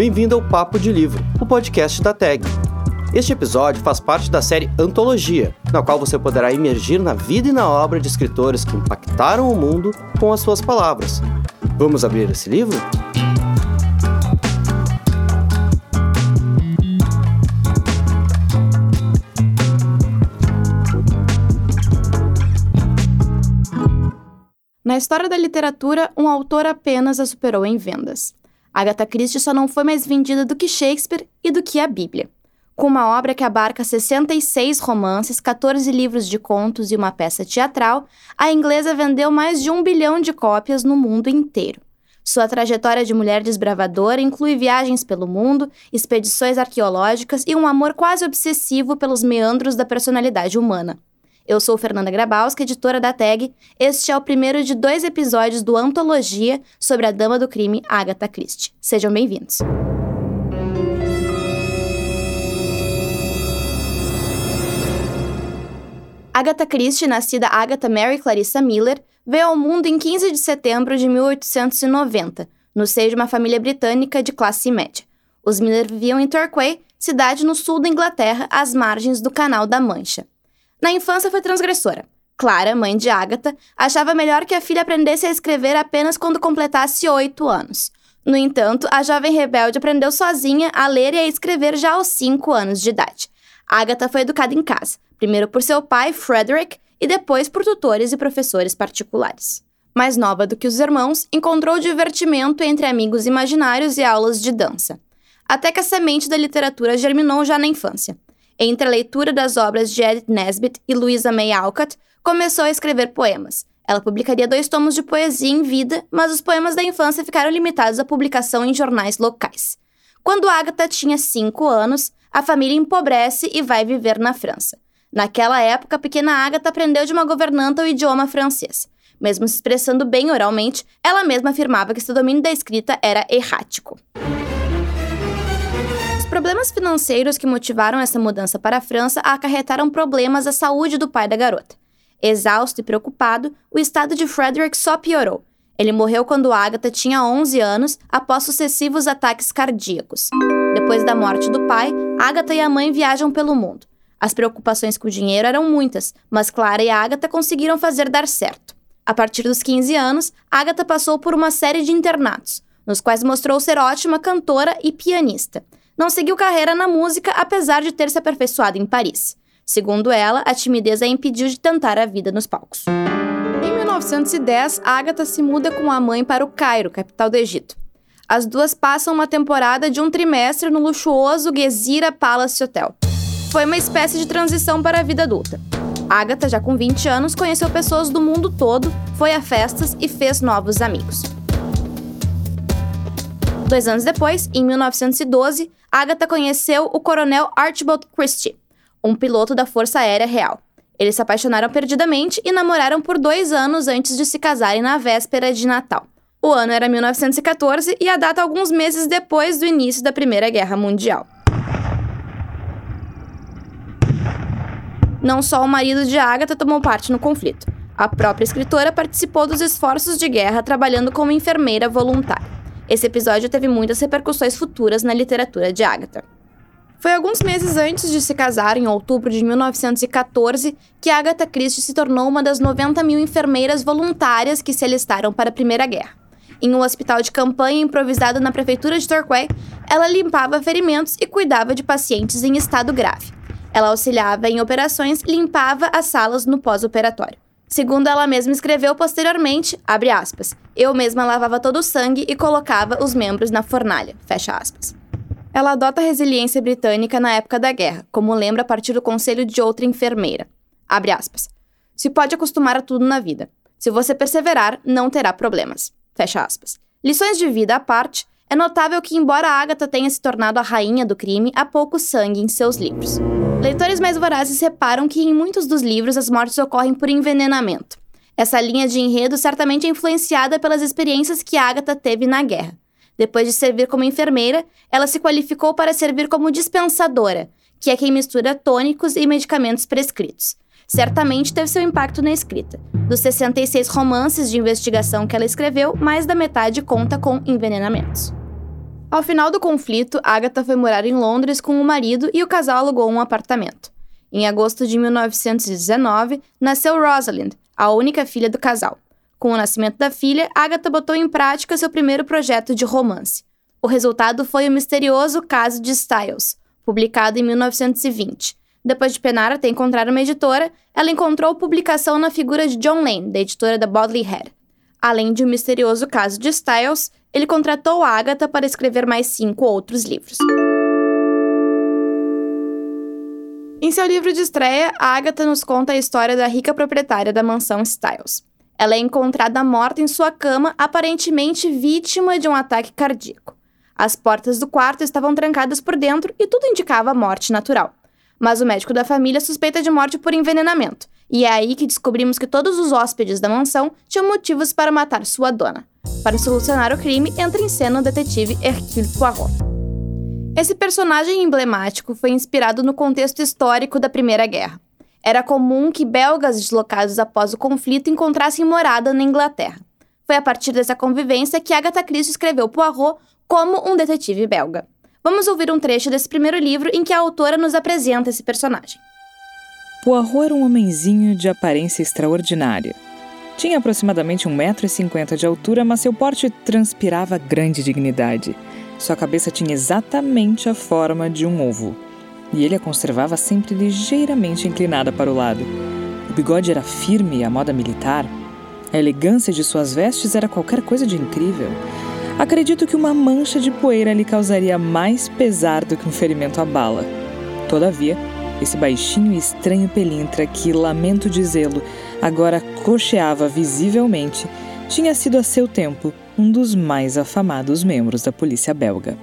Bem-vindo ao Papo de Livro, o podcast da TAG. Este episódio faz parte da série Antologia, na qual você poderá emergir na vida e na obra de escritores que impactaram o mundo com as suas palavras. Vamos abrir esse livro? Na história da literatura, um autor apenas a superou em vendas. Agatha Christie só não foi mais vendida do que Shakespeare e do que a Bíblia. Com uma obra que abarca 66 romances, 14 livros de contos e uma peça teatral, a inglesa vendeu mais de um bilhão de cópias no mundo inteiro. Sua trajetória de mulher desbravadora inclui viagens pelo mundo, expedições arqueológicas e um amor quase obsessivo pelos meandros da personalidade humana. Eu sou Fernanda Grabowska, editora da TAG. Este é o primeiro de dois episódios do Antologia sobre a Dama do Crime, Agatha Christie. Sejam bem-vindos. Agatha Christie, nascida Agatha Mary Clarissa Miller, veio ao mundo em 15 de setembro de 1890, no seio de uma família britânica de classe média. Os Miller viviam em Torquay, cidade no sul da Inglaterra, às margens do Canal da Mancha. Na infância foi transgressora. Clara, mãe de Agatha, achava melhor que a filha aprendesse a escrever apenas quando completasse oito anos. No entanto, a jovem rebelde aprendeu sozinha a ler e a escrever já aos cinco anos de idade. Agatha foi educada em casa, primeiro por seu pai, Frederick, e depois por tutores e professores particulares. Mais nova do que os irmãos, encontrou divertimento entre amigos imaginários e aulas de dança. Até que a semente da literatura germinou já na infância. Entre a leitura das obras de Edith Nesbit e Louisa May Alcott, começou a escrever poemas. Ela publicaria dois tomos de poesia em vida, mas os poemas da infância ficaram limitados à publicação em jornais locais. Quando Agatha tinha cinco anos, a família empobrece e vai viver na França. Naquela época, a pequena Agatha aprendeu de uma governanta o idioma francês. Mesmo se expressando bem oralmente, ela mesma afirmava que seu domínio da escrita era errático problemas financeiros que motivaram essa mudança para a França acarretaram problemas à saúde do pai da garota. Exausto e preocupado, o estado de Frederick só piorou. Ele morreu quando Agatha tinha 11 anos, após sucessivos ataques cardíacos. Depois da morte do pai, Agatha e a mãe viajam pelo mundo. As preocupações com o dinheiro eram muitas, mas Clara e Agatha conseguiram fazer dar certo. A partir dos 15 anos, Agatha passou por uma série de internatos, nos quais mostrou ser ótima cantora e pianista não seguiu carreira na música apesar de ter se aperfeiçoado em Paris. Segundo ela, a timidez a impediu de tentar a vida nos palcos. Em 1910, Agatha se muda com a mãe para o Cairo, capital do Egito. As duas passam uma temporada de um trimestre no luxuoso Gezira Palace Hotel. Foi uma espécie de transição para a vida adulta. Agatha, já com 20 anos, conheceu pessoas do mundo todo, foi a festas e fez novos amigos. Dois anos depois, em 1912, Agatha conheceu o coronel Archibald Christie, um piloto da Força Aérea Real. Eles se apaixonaram perdidamente e namoraram por dois anos antes de se casarem na véspera de Natal. O ano era 1914 e a data alguns meses depois do início da Primeira Guerra Mundial. Não só o marido de Agatha tomou parte no conflito. A própria escritora participou dos esforços de guerra trabalhando como enfermeira voluntária. Esse episódio teve muitas repercussões futuras na literatura de Agatha. Foi alguns meses antes de se casar, em outubro de 1914, que Agatha Christie se tornou uma das 90 mil enfermeiras voluntárias que se alistaram para a Primeira Guerra. Em um hospital de campanha improvisado na prefeitura de Torquay, ela limpava ferimentos e cuidava de pacientes em estado grave. Ela auxiliava em operações e limpava as salas no pós-operatório. Segundo ela mesma escreveu posteriormente, abre aspas, eu mesma lavava todo o sangue e colocava os membros na fornalha, fecha aspas. Ela adota a resiliência britânica na época da guerra, como lembra a partir do conselho de outra enfermeira. Abre aspas. Se pode acostumar a tudo na vida. Se você perseverar, não terá problemas. Fecha aspas. Lições de vida à parte, é notável que, embora Agatha tenha se tornado a rainha do crime, há pouco sangue em seus livros. Leitores mais vorazes reparam que em muitos dos livros as mortes ocorrem por envenenamento. Essa linha de enredo certamente é influenciada pelas experiências que Agatha teve na guerra. Depois de servir como enfermeira, ela se qualificou para servir como dispensadora, que é quem mistura tônicos e medicamentos prescritos. Certamente teve seu impacto na escrita. Dos 66 romances de investigação que ela escreveu, mais da metade conta com envenenamentos. Ao final do conflito, Agatha foi morar em Londres com o marido e o casal alugou um apartamento. Em agosto de 1919, nasceu Rosalind, a única filha do casal. Com o nascimento da filha, Agatha botou em prática seu primeiro projeto de romance. O resultado foi o misterioso caso de Styles, publicado em 1920. Depois de penar até encontrar uma editora, ela encontrou publicação na figura de John Lane, da editora da Bodley Head. Além de um misterioso caso de Styles, ele contratou Agatha para escrever mais cinco outros livros. Em seu livro de estreia, Agatha nos conta a história da rica proprietária da mansão Styles. Ela é encontrada morta em sua cama, aparentemente vítima de um ataque cardíaco. As portas do quarto estavam trancadas por dentro e tudo indicava morte natural. Mas o médico da família suspeita de morte por envenenamento, e é aí que descobrimos que todos os hóspedes da mansão tinham motivos para matar sua dona. Para solucionar o crime, entra em cena o detetive Hercule Poirot. Esse personagem emblemático foi inspirado no contexto histórico da Primeira Guerra. Era comum que belgas deslocados após o conflito encontrassem morada na Inglaterra. Foi a partir dessa convivência que Agatha Christie escreveu Poirot como um detetive belga. Vamos ouvir um trecho desse primeiro livro em que a autora nos apresenta esse personagem. Poirot era um homenzinho de aparência extraordinária. Tinha aproximadamente 1,50m de altura, mas seu porte transpirava grande dignidade. Sua cabeça tinha exatamente a forma de um ovo, e ele a conservava sempre ligeiramente inclinada para o lado. O bigode era firme à moda militar. A elegância de suas vestes era qualquer coisa de incrível. Acredito que uma mancha de poeira lhe causaria mais pesar do que um ferimento à bala. Todavia, esse baixinho e estranho pelintra que, lamento dizê-lo, agora cocheava visivelmente, tinha sido a seu tempo um dos mais afamados membros da polícia belga.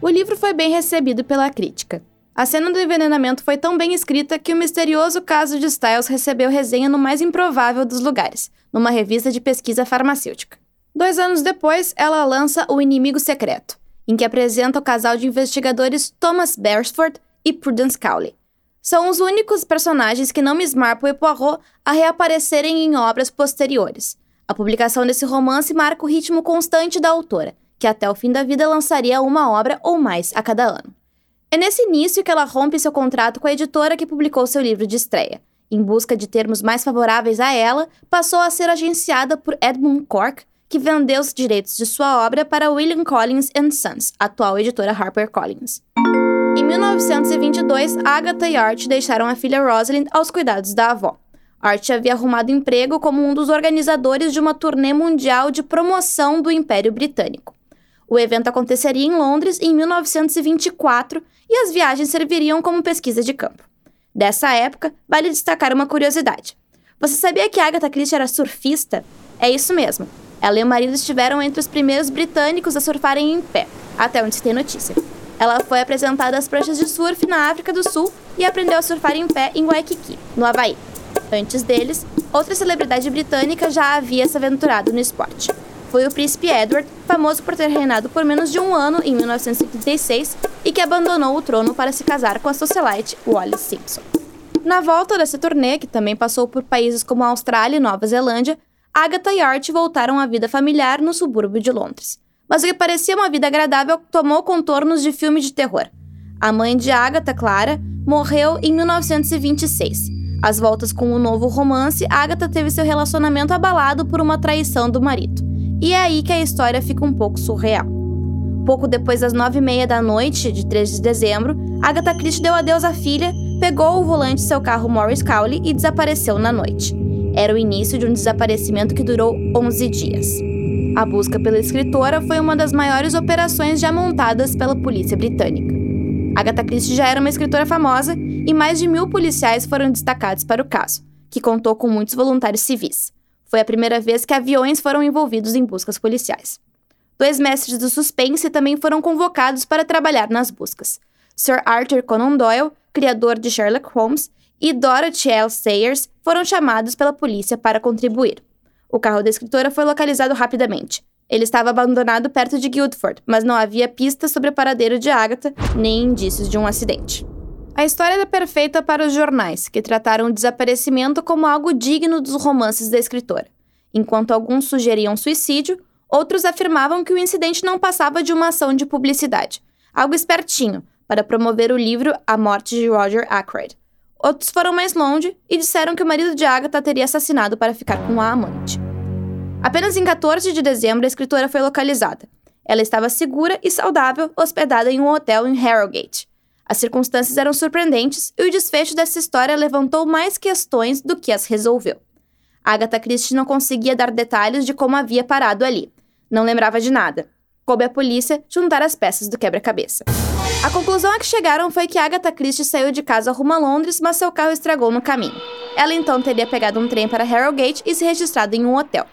O livro foi bem recebido pela crítica. A cena do envenenamento foi tão bem escrita que o misterioso caso de Styles recebeu resenha no mais improvável dos lugares, numa revista de pesquisa farmacêutica. Dois anos depois, ela lança O Inimigo Secreto, em que apresenta o casal de investigadores Thomas Beresford e Prudence Cowley. São os únicos personagens que não Miss Marple e Poirot a reaparecerem em obras posteriores. A publicação desse romance marca o ritmo constante da autora, que até o fim da vida lançaria uma obra ou mais a cada ano. É nesse início que ela rompe seu contrato com a editora que publicou seu livro de estreia. Em busca de termos mais favoráveis a ela, passou a ser agenciada por Edmund Cork, que vendeu os direitos de sua obra para William Collins Sons, atual editora HarperCollins. Em 1922, Agatha e Art deixaram a filha Rosalind aos cuidados da avó. Art havia arrumado emprego como um dos organizadores de uma turnê mundial de promoção do Império Britânico. O evento aconteceria em Londres em 1924 e as viagens serviriam como pesquisa de campo. Dessa época, vale destacar uma curiosidade. Você sabia que Agatha Christie era surfista? É isso mesmo. Ela e o marido estiveram entre os primeiros britânicos a surfarem em pé, até onde se tem notícia. Ela foi apresentada às pranchas de surf na África do Sul e aprendeu a surfar em pé em Waikiki, no Havaí. Antes deles, outra celebridade britânica já havia se aventurado no esporte. Foi o príncipe Edward, famoso por ter reinado por menos de um ano em 1936 e que abandonou o trono para se casar com a socialite Wallis Simpson. Na volta dessa turnê, que também passou por países como Austrália e Nova Zelândia, Agatha e Art voltaram à vida familiar no subúrbio de Londres mas o que parecia uma vida agradável tomou contornos de filme de terror. A mãe de Agatha, Clara, morreu em 1926. Às voltas com o um novo romance, Agatha teve seu relacionamento abalado por uma traição do marido. E é aí que a história fica um pouco surreal. Pouco depois das nove e meia da noite de 3 de dezembro, Agatha Christie deu adeus à filha, pegou o volante de seu carro Morris Cowley e desapareceu na noite. Era o início de um desaparecimento que durou 11 dias. A busca pela escritora foi uma das maiores operações já montadas pela polícia britânica. Agatha Christie já era uma escritora famosa e mais de mil policiais foram destacados para o caso, que contou com muitos voluntários civis. Foi a primeira vez que aviões foram envolvidos em buscas policiais. Dois mestres do suspense também foram convocados para trabalhar nas buscas. Sir Arthur Conan Doyle, criador de Sherlock Holmes, e Dorothy L. Sayers foram chamados pela polícia para contribuir. O carro da escritora foi localizado rapidamente. Ele estava abandonado perto de Guildford, mas não havia pistas sobre o paradeiro de Agatha, nem indícios de um acidente. A história era perfeita para os jornais, que trataram o desaparecimento como algo digno dos romances da escritora. Enquanto alguns sugeriam suicídio, Outros afirmavam que o incidente não passava de uma ação de publicidade, algo espertinho, para promover o livro A Morte de Roger Ackroyd. Outros foram mais longe e disseram que o marido de Agatha teria assassinado para ficar com a amante. Apenas em 14 de dezembro a escritora foi localizada. Ela estava segura e saudável, hospedada em um hotel em Harrogate. As circunstâncias eram surpreendentes e o desfecho dessa história levantou mais questões do que as resolveu. Agatha Christie não conseguia dar detalhes de como havia parado ali. Não lembrava de nada. Coube à polícia juntar as peças do quebra-cabeça. A conclusão a que chegaram foi que Agatha Christie saiu de casa rumo a Londres, mas seu carro estragou no caminho. Ela então teria pegado um trem para Harrogate e se registrado em um hotel.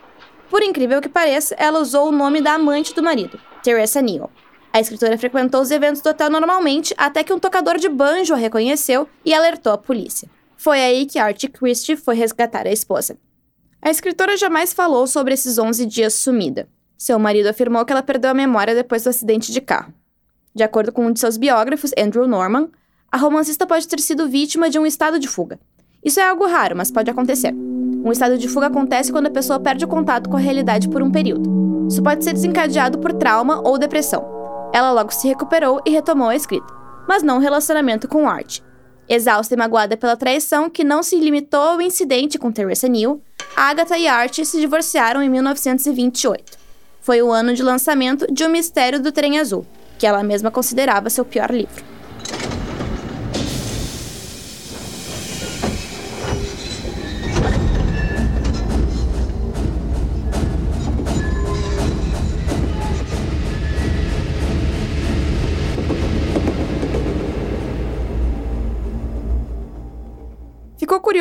Por incrível que pareça, ela usou o nome da amante do marido, Teresa Neal. A escritora frequentou os eventos do hotel normalmente até que um tocador de banjo a reconheceu e alertou a polícia. Foi aí que Archie Christie foi resgatar a esposa. A escritora jamais falou sobre esses 11 dias sumida. Seu marido afirmou que ela perdeu a memória depois do acidente de carro. De acordo com um de seus biógrafos, Andrew Norman, a romancista pode ter sido vítima de um estado de fuga. Isso é algo raro, mas pode acontecer. Um estado de fuga acontece quando a pessoa perde o contato com a realidade por um período. Isso pode ser desencadeado por trauma ou depressão. Ela logo se recuperou e retomou a escrita, mas não o relacionamento com Art. Exausta e magoada pela traição que não se limitou ao incidente com Teresa Neal, Agatha e Art se divorciaram em 1928. Foi o ano de lançamento de O Mistério do Trem Azul, que ela mesma considerava seu pior livro.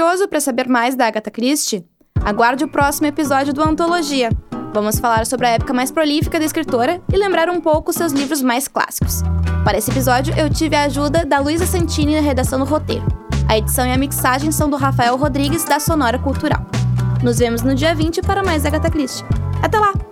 Curioso para saber mais da Agatha Christie? Aguarde o próximo episódio do Antologia. Vamos falar sobre a época mais prolífica da escritora e lembrar um pouco seus livros mais clássicos. Para esse episódio, eu tive a ajuda da Luísa Santini na redação do roteiro. A edição e a mixagem são do Rafael Rodrigues, da Sonora Cultural. Nos vemos no dia 20 para mais Agatha Christie. Até lá!